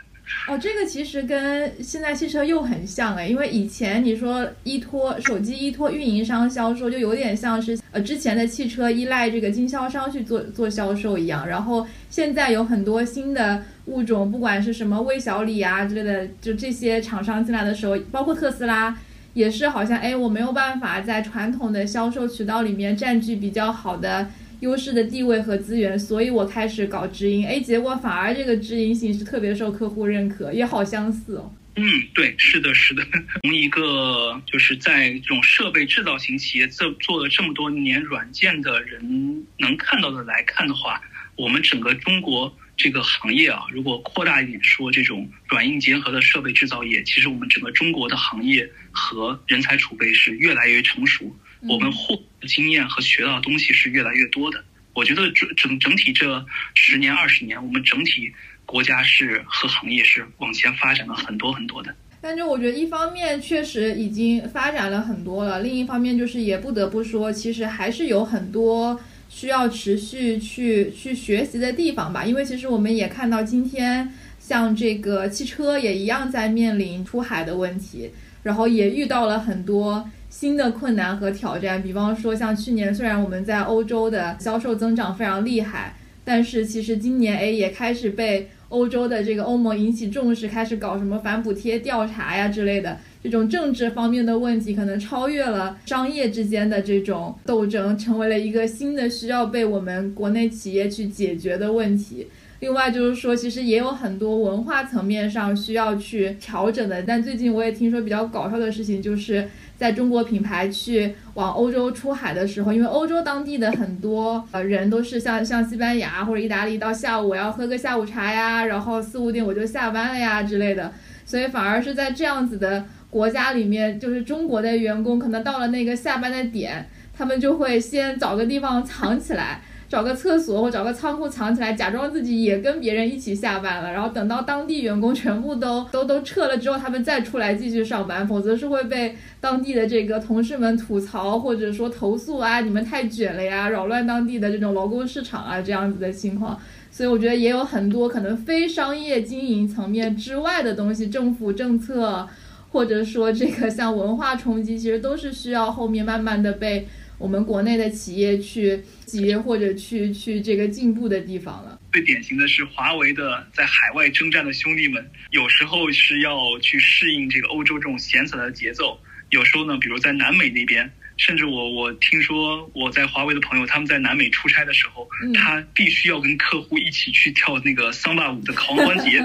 哦，这个其实跟现在汽车又很像哎，因为以前你说依托手机依托运营商销售，就有点像是呃之前的汽车依赖这个经销商去做做销售一样。然后现在有很多新的物种，不管是什么魏小李啊之类的，就这些厂商进来的时候，包括特斯拉。也是好像哎，我没有办法在传统的销售渠道里面占据比较好的优势的地位和资源，所以我开始搞直营，哎，结果反而这个直营性是特别受客户认可，也好相似哦。嗯，对，是的，是的。从一个就是在这种设备制造型企业做做了这么多年软件的人能看到的来看的话，我们整个中国。这个行业啊，如果扩大一点说，这种软硬结合的设备制造业，其实我们整个中国的行业和人才储备是越来越成熟，我们获经验和学到的东西是越来越多的。我觉得整整整体这十年二十年，我们整体国家是和行业是往前发展了很多很多的。但是我觉得一方面确实已经发展了很多了，另一方面就是也不得不说，其实还是有很多。需要持续去去学习的地方吧，因为其实我们也看到今天，像这个汽车也一样在面临出海的问题，然后也遇到了很多新的困难和挑战。比方说，像去年虽然我们在欧洲的销售增长非常厉害，但是其实今年诶也开始被欧洲的这个欧盟引起重视，开始搞什么反补贴调查呀之类的。这种政治方面的问题可能超越了商业之间的这种斗争，成为了一个新的需要被我们国内企业去解决的问题。另外就是说，其实也有很多文化层面上需要去调整的。但最近我也听说比较搞笑的事情，就是在中国品牌去往欧洲出海的时候，因为欧洲当地的很多呃人都是像像西班牙或者意大利，到下午我要喝个下午茶呀，然后四五点我就下班了呀之类的，所以反而是在这样子的。国家里面就是中国的员工，可能到了那个下班的点，他们就会先找个地方藏起来，找个厕所或找个仓库藏起来，假装自己也跟别人一起下班了。然后等到当地员工全部都 都都撤了之后，他们再出来继续上班，否则是会被当地的这个同事们吐槽或者说投诉啊，你们太卷了呀，扰乱当地的这种劳工市场啊这样子的情况。所以我觉得也有很多可能非商业经营层面之外的东西，政府政策。或者说，这个像文化冲击，其实都是需要后面慢慢的被我们国内的企业去接或者去去这个进步的地方了。最典型的是华为的在海外征战的兄弟们，有时候是要去适应这个欧洲这种闲散的节奏，有时候呢，比如在南美那边。甚至我我听说我在华为的朋友他们在南美出差的时候，他必须要跟客户一起去跳那个桑巴舞的狂欢节。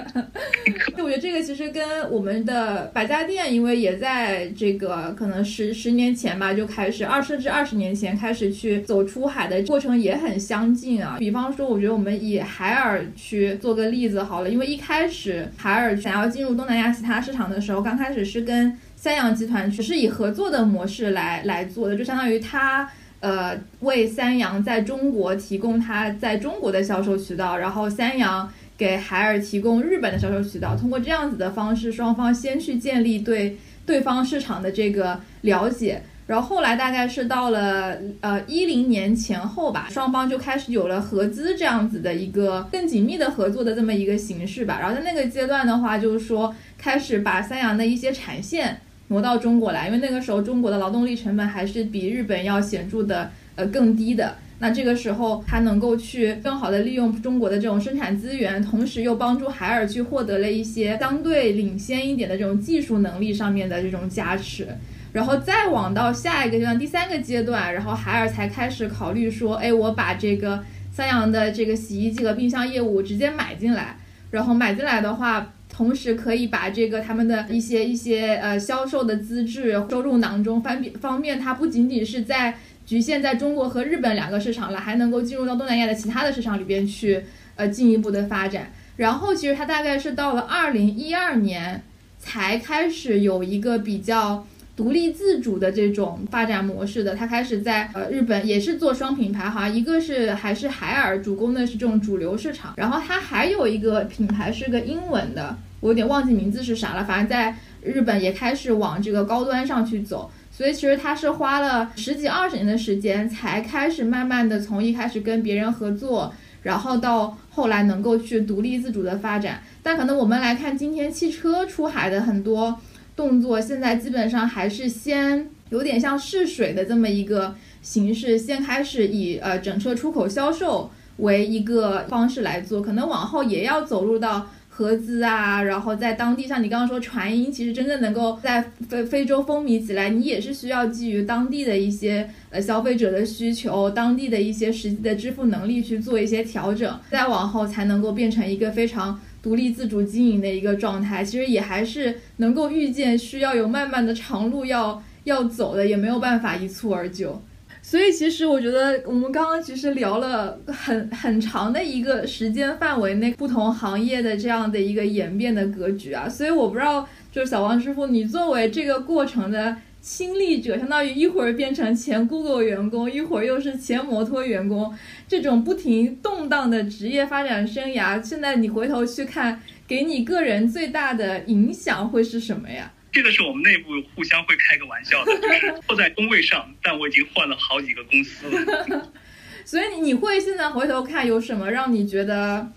我觉得这个其实跟我们的百家店，因为也在这个可能十十年前吧就开始，二甚至二十年前开始去走出海的过程也很相近啊。比方说，我觉得我们以海尔去做个例子好了，因为一开始海尔想要进入东南亚其他市场的时候，刚开始是跟。三洋集团只是以合作的模式来来做的，就相当于他呃为三洋在中国提供他在中国的销售渠道，然后三洋给海尔提供日本的销售渠道。通过这样子的方式，双方先去建立对对方市场的这个了解，然后后来大概是到了呃一零年前后吧，双方就开始有了合资这样子的一个更紧密的合作的这么一个形式吧。然后在那个阶段的话，就是说开始把三洋的一些产线。挪到中国来，因为那个时候中国的劳动力成本还是比日本要显著的呃更低的。那这个时候，它能够去更好的利用中国的这种生产资源，同时又帮助海尔去获得了一些相对领先一点的这种技术能力上面的这种加持。然后再往到下一个阶段，第三个阶段，然后海尔才开始考虑说，哎，我把这个三洋的这个洗衣机和冰箱业务直接买进来，然后买进来的话，同时可以把这个他们的一些一些呃销售的资质收入囊中，方便方便它不仅仅是在。局限在中国和日本两个市场了，还能够进入到东南亚的其他的市场里边去，呃，进一步的发展。然后其实它大概是到了二零一二年才开始有一个比较独立自主的这种发展模式的。它开始在呃日本也是做双品牌哈，一个是还是海尔主攻的是这种主流市场，然后它还有一个品牌是个英文的，我有点忘记名字是啥了，反正在日本也开始往这个高端上去走。所以其实他是花了十几二十年的时间，才开始慢慢的从一开始跟别人合作，然后到后来能够去独立自主的发展。但可能我们来看今天汽车出海的很多动作，现在基本上还是先有点像试水的这么一个形式，先开始以呃整车出口销售为一个方式来做，可能往后也要走入到。合资啊，然后在当地，像你刚刚说传音，其实真正能够在非非洲风靡起来，你也是需要基于当地的一些呃消费者的需求，当地的一些实际的支付能力去做一些调整，再往后才能够变成一个非常独立自主经营的一个状态。其实也还是能够预见需要有漫漫的长路要要走的，也没有办法一蹴而就。所以其实我觉得我们刚刚其实聊了很很长的一个时间范围内不同行业的这样的一个演变的格局啊，所以我不知道就是小王师傅，你作为这个过程的亲历者，相当于一会儿变成前 Google 员工，一会儿又是前摩托员工，这种不停动荡的职业发展生涯，现在你回头去看，给你个人最大的影响会是什么呀？这个是我们内部互相会开个玩笑的，就是 坐在工位上，但我已经换了好几个公司了。所以你会现在回头看有什么让你觉得？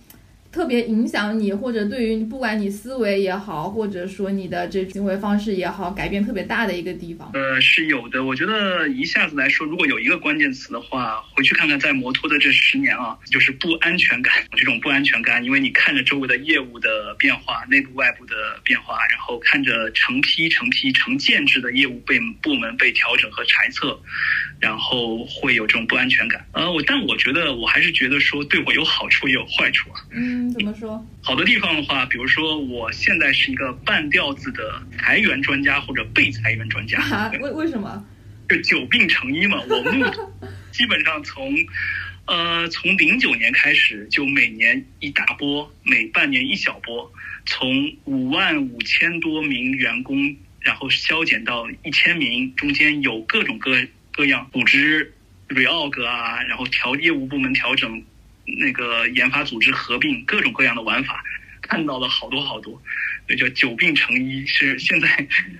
特别影响你，或者对于不管你思维也好，或者说你的这行为方式也好，改变特别大的一个地方。呃，是有的。我觉得一下子来说，如果有一个关键词的话，回去看看在摩托的这十年啊，就是不安全感。这种不安全感，因为你看着周围的业务的变化，内部外部的变化，然后看着成批成批成建制的业务被部门被调整和裁撤。然后会有这种不安全感，呃，我但我觉得我还是觉得说对我有好处也有坏处啊。嗯，怎么说？好的地方的话，比如说我现在是一个半吊子的裁员专家或者被裁员专家。为为什么？就久病成医嘛。我目 基本上从呃从零九年开始，就每年一大波，每半年一小波，从五万五千多名员工，然后削减到一千名，中间有各种各。各样组织 reorg 啊，然后调业务部门调整，那个研发组织合并，各种各样的玩法，看到了好多好多，所以叫久病成医。是现在，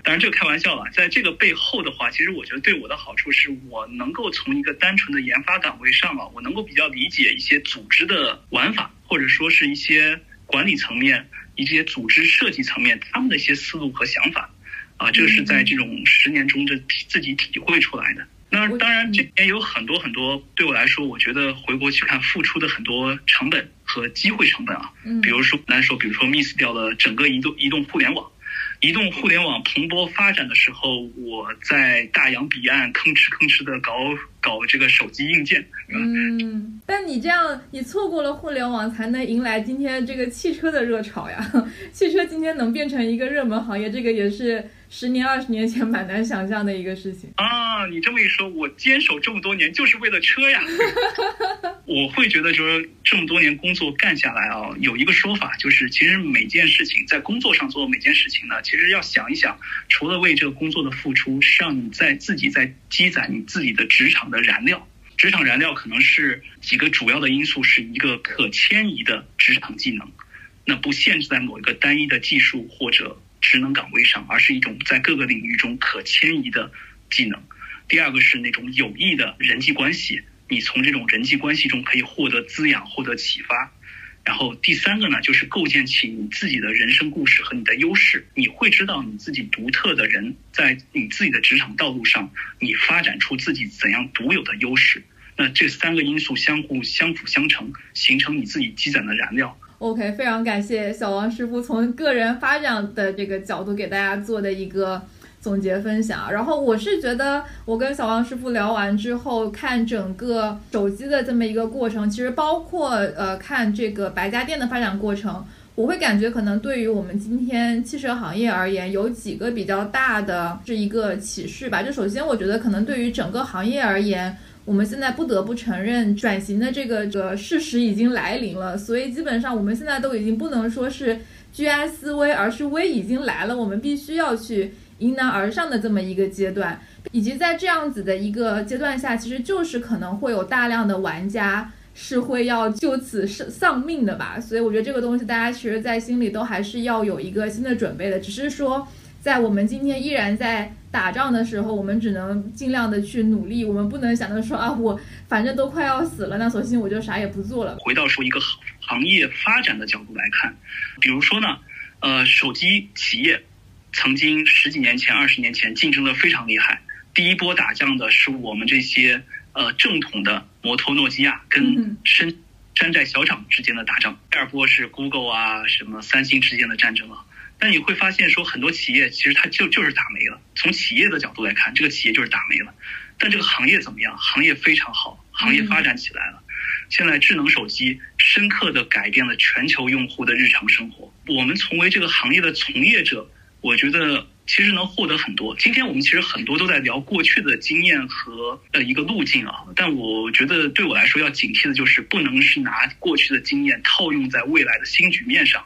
当然这个开玩笑了。在这个背后的话，其实我觉得对我的好处是我能够从一个单纯的研发岗位上啊，我能够比较理解一些组织的玩法，或者说是一些管理层面、一些组织设计层面他们的一些思路和想法，啊，这个是在这种十年中这自己体会出来的。那当然，这里面有很多很多，对我来说，我觉得回国去看付出的很多成本和机会成本啊。嗯。比如说来说，比如说 miss 掉了整个移动移动互联网，移动互联网蓬勃发展的时候，我在大洋彼岸吭哧吭哧的搞搞这个手机硬件。嗯。但你这样，你错过了互联网，才能迎来今天这个汽车的热潮呀。汽车今天能变成一个热门行业，这个也是。十年、二十年前蛮难想象的一个事情啊！你这么一说，我坚守这么多年就是为了车呀。我会觉得，说这么多年工作干下来啊，有一个说法就是，其实每件事情在工作上做每件事情呢，其实要想一想，除了为这个工作的付出，是让你在自己在积攒你自己的职场的燃料。职场燃料可能是几个主要的因素，是一个可迁移的职场技能，那不限制在某一个单一的技术或者。职能岗位上，而是一种在各个领域中可迁移的技能。第二个是那种有益的人际关系，你从这种人际关系中可以获得滋养、获得启发。然后第三个呢，就是构建起你自己的人生故事和你的优势。你会知道你自己独特的人，在你自己的职场道路上，你发展出自己怎样独有的优势。那这三个因素相互相辅相成，形成你自己积攒的燃料。OK，非常感谢小王师傅从个人发展的这个角度给大家做的一个总结分享。然后我是觉得，我跟小王师傅聊完之后，看整个手机的这么一个过程，其实包括呃看这个白家电的发展过程，我会感觉可能对于我们今天汽车行业而言，有几个比较大的这一个启示吧。就首先，我觉得可能对于整个行业而言。我们现在不得不承认，转型的这个这个事实已经来临了，所以基本上我们现在都已经不能说是居安思危，而是危已经来了，我们必须要去迎难而上的这么一个阶段。以及在这样子的一个阶段下，其实就是可能会有大量的玩家是会要就此丧丧命的吧。所以我觉得这个东西大家其实，在心里都还是要有一个新的准备的，只是说。在我们今天依然在打仗的时候，我们只能尽量的去努力。我们不能想着说啊，我反正都快要死了，那索性我就啥也不做了。回到说一个行业发展的角度来看，比如说呢，呃，手机企业曾经十几年前、二十年前竞争的非常厉害。第一波打仗的是我们这些呃正统的摩托、诺基亚跟山山寨小厂之间的打仗。第二波是 Google 啊、什么三星之间的战争了。但你会发现，说很多企业其实它就就是打没了。从企业的角度来看，这个企业就是打没了。但这个行业怎么样？行业非常好，行业发展起来了。现在智能手机深刻的改变了全球用户的日常生活。我们从为这个行业的从业者，我觉得其实能获得很多。今天我们其实很多都在聊过去的经验和呃一个路径啊，但我觉得对我来说要警惕的就是不能是拿过去的经验套用在未来的新局面上。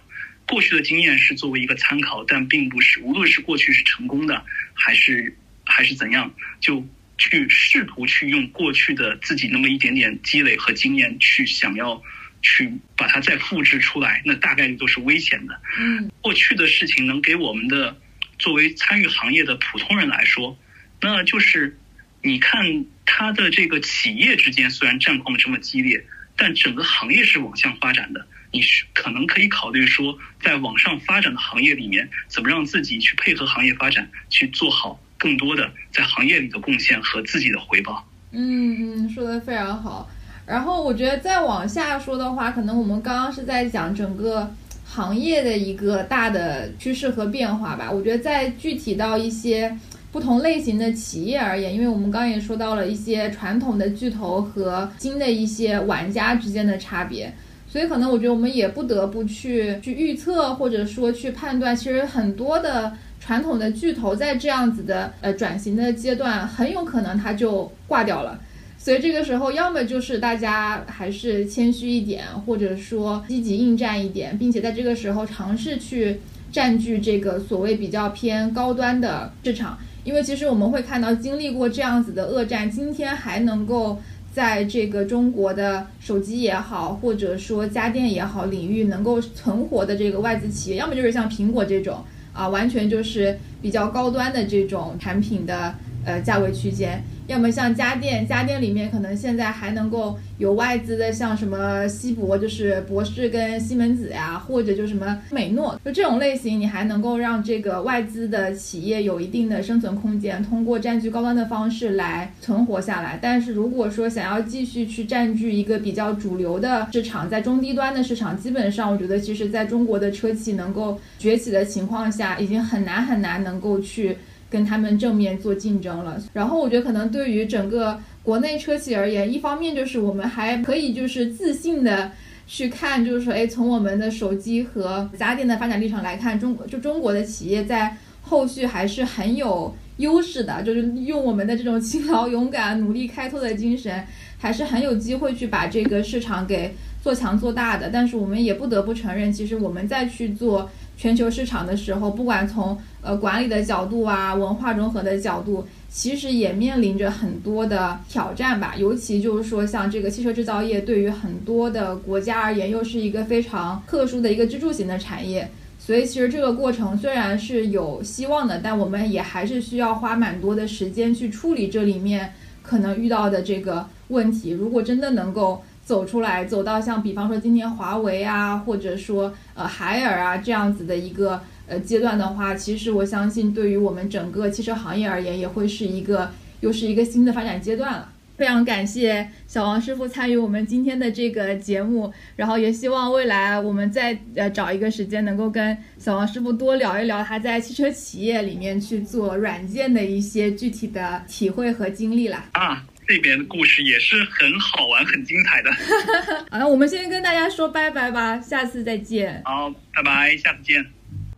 过去的经验是作为一个参考，但并不是无论是过去是成功的，还是还是怎样，就去试图去用过去的自己那么一点点积累和经验去想要去把它再复制出来，那大概率都是危险的。嗯，过去的事情能给我们的作为参与行业的普通人来说，那就是你看他的这个企业之间虽然战况这么激烈，但整个行业是往向发展的。你是可能可以考虑说，在网上发展的行业里面，怎么让自己去配合行业发展，去做好更多的在行业里的贡献和自己的回报。嗯嗯，说的非常好。然后我觉得再往下说的话，可能我们刚刚是在讲整个行业的一个大的趋势和变化吧。我觉得在具体到一些不同类型的企业而言，因为我们刚刚也说到了一些传统的巨头和新的一些玩家之间的差别。所以可能我觉得我们也不得不去去预测，或者说去判断，其实很多的传统的巨头在这样子的呃转型的阶段，很有可能它就挂掉了。所以这个时候，要么就是大家还是谦虚一点，或者说积极应战一点，并且在这个时候尝试去占据这个所谓比较偏高端的市场，因为其实我们会看到，经历过这样子的恶战，今天还能够。在这个中国的手机也好，或者说家电也好领域能够存活的这个外资企业，要么就是像苹果这种啊，完全就是比较高端的这种产品的呃价位区间。要么像家电，家电里面可能现在还能够有外资的，像什么西博，就是博士跟西门子呀，或者就什么美诺，就这种类型，你还能够让这个外资的企业有一定的生存空间，通过占据高端的方式来存活下来。但是如果说想要继续去占据一个比较主流的市场，在中低端的市场，基本上我觉得其实在中国的车企能够崛起的情况下，已经很难很难能够去。跟他们正面做竞争了，然后我觉得可能对于整个国内车企而言，一方面就是我们还可以就是自信的去看，就是说，哎，从我们的手机和家电的发展历程来看，中就中国的企业在后续还是很有优势的，就是用我们的这种勤劳、勇敢、努力开拓的精神，还是很有机会去把这个市场给做强做大的。但是我们也不得不承认，其实我们再去做。全球市场的时候，不管从呃管理的角度啊，文化融合的角度，其实也面临着很多的挑战吧。尤其就是说，像这个汽车制造业，对于很多的国家而言，又是一个非常特殊的一个支柱型的产业。所以，其实这个过程虽然是有希望的，但我们也还是需要花蛮多的时间去处理这里面可能遇到的这个问题。如果真的能够，走出来，走到像比方说今天华为啊，或者说呃海尔啊这样子的一个呃阶段的话，其实我相信对于我们整个汽车行业而言，也会是一个又是一个新的发展阶段了。非常感谢小王师傅参与我们今天的这个节目，然后也希望未来我们再呃找一个时间，能够跟小王师傅多聊一聊他在汽车企业里面去做软件的一些具体的体会和经历啦。啊，这边的故事也是很好玩、很精彩的。好，那我们先跟大家说拜拜吧，下次再见。好，拜拜，下次见。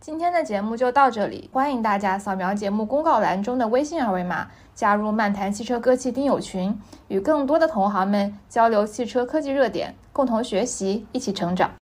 今天的节目就到这里，欢迎大家扫描节目公告栏中的微信二维码，加入漫谈汽车科技听友群，与更多的同行们交流汽车科技热点，共同学习，一起成长。